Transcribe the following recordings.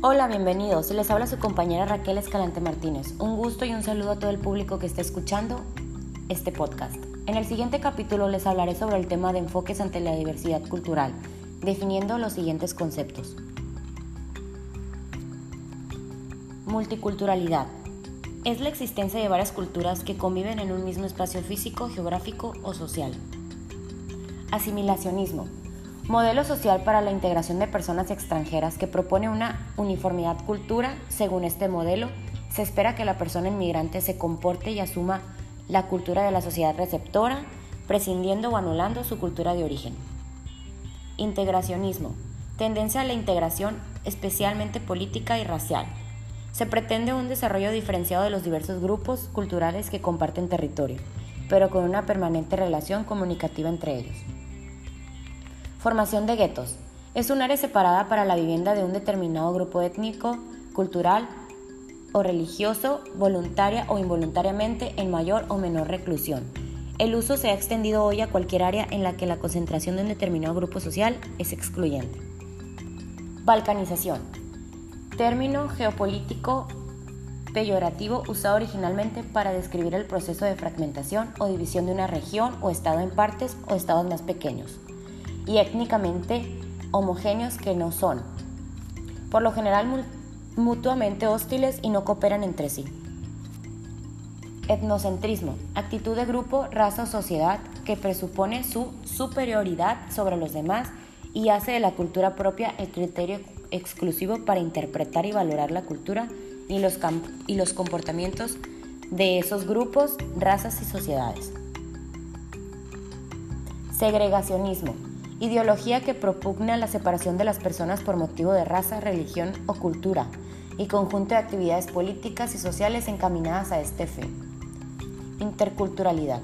Hola, bienvenidos. Les habla su compañera Raquel Escalante Martínez. Un gusto y un saludo a todo el público que está escuchando este podcast. En el siguiente capítulo les hablaré sobre el tema de enfoques ante la diversidad cultural, definiendo los siguientes conceptos. Multiculturalidad. Es la existencia de varias culturas que conviven en un mismo espacio físico, geográfico o social. Asimilacionismo Modelo social para la integración de personas extranjeras que propone una uniformidad cultura. Según este modelo, se espera que la persona inmigrante se comporte y asuma la cultura de la sociedad receptora, prescindiendo o anulando su cultura de origen. Integracionismo. Tendencia a la integración, especialmente política y racial. Se pretende un desarrollo diferenciado de los diversos grupos culturales que comparten territorio, pero con una permanente relación comunicativa entre ellos. Formación de guetos. Es un área separada para la vivienda de un determinado grupo étnico, cultural o religioso, voluntaria o involuntariamente, en mayor o menor reclusión. El uso se ha extendido hoy a cualquier área en la que la concentración de un determinado grupo social es excluyente. Balcanización. Término geopolítico peyorativo usado originalmente para describir el proceso de fragmentación o división de una región o estado en partes o estados más pequeños y étnicamente homogéneos que no son, por lo general mutuamente hostiles y no cooperan entre sí. Etnocentrismo, actitud de grupo, raza o sociedad que presupone su superioridad sobre los demás y hace de la cultura propia el criterio exclusivo para interpretar y valorar la cultura y los, y los comportamientos de esos grupos, razas y sociedades. Segregacionismo, ideología que propugna la separación de las personas por motivo de raza, religión o cultura, y conjunto de actividades políticas y sociales encaminadas a este fin. Interculturalidad.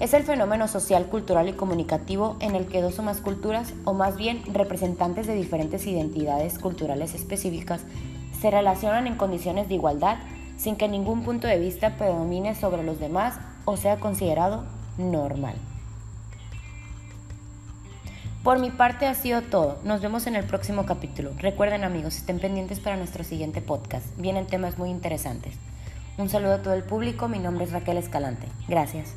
Es el fenómeno social, cultural y comunicativo en el que dos o más culturas, o más bien representantes de diferentes identidades culturales específicas, se relacionan en condiciones de igualdad sin que ningún punto de vista predomine sobre los demás o sea considerado normal. Por mi parte ha sido todo. Nos vemos en el próximo capítulo. Recuerden amigos, estén pendientes para nuestro siguiente podcast. Vienen temas muy interesantes. Un saludo a todo el público. Mi nombre es Raquel Escalante. Gracias.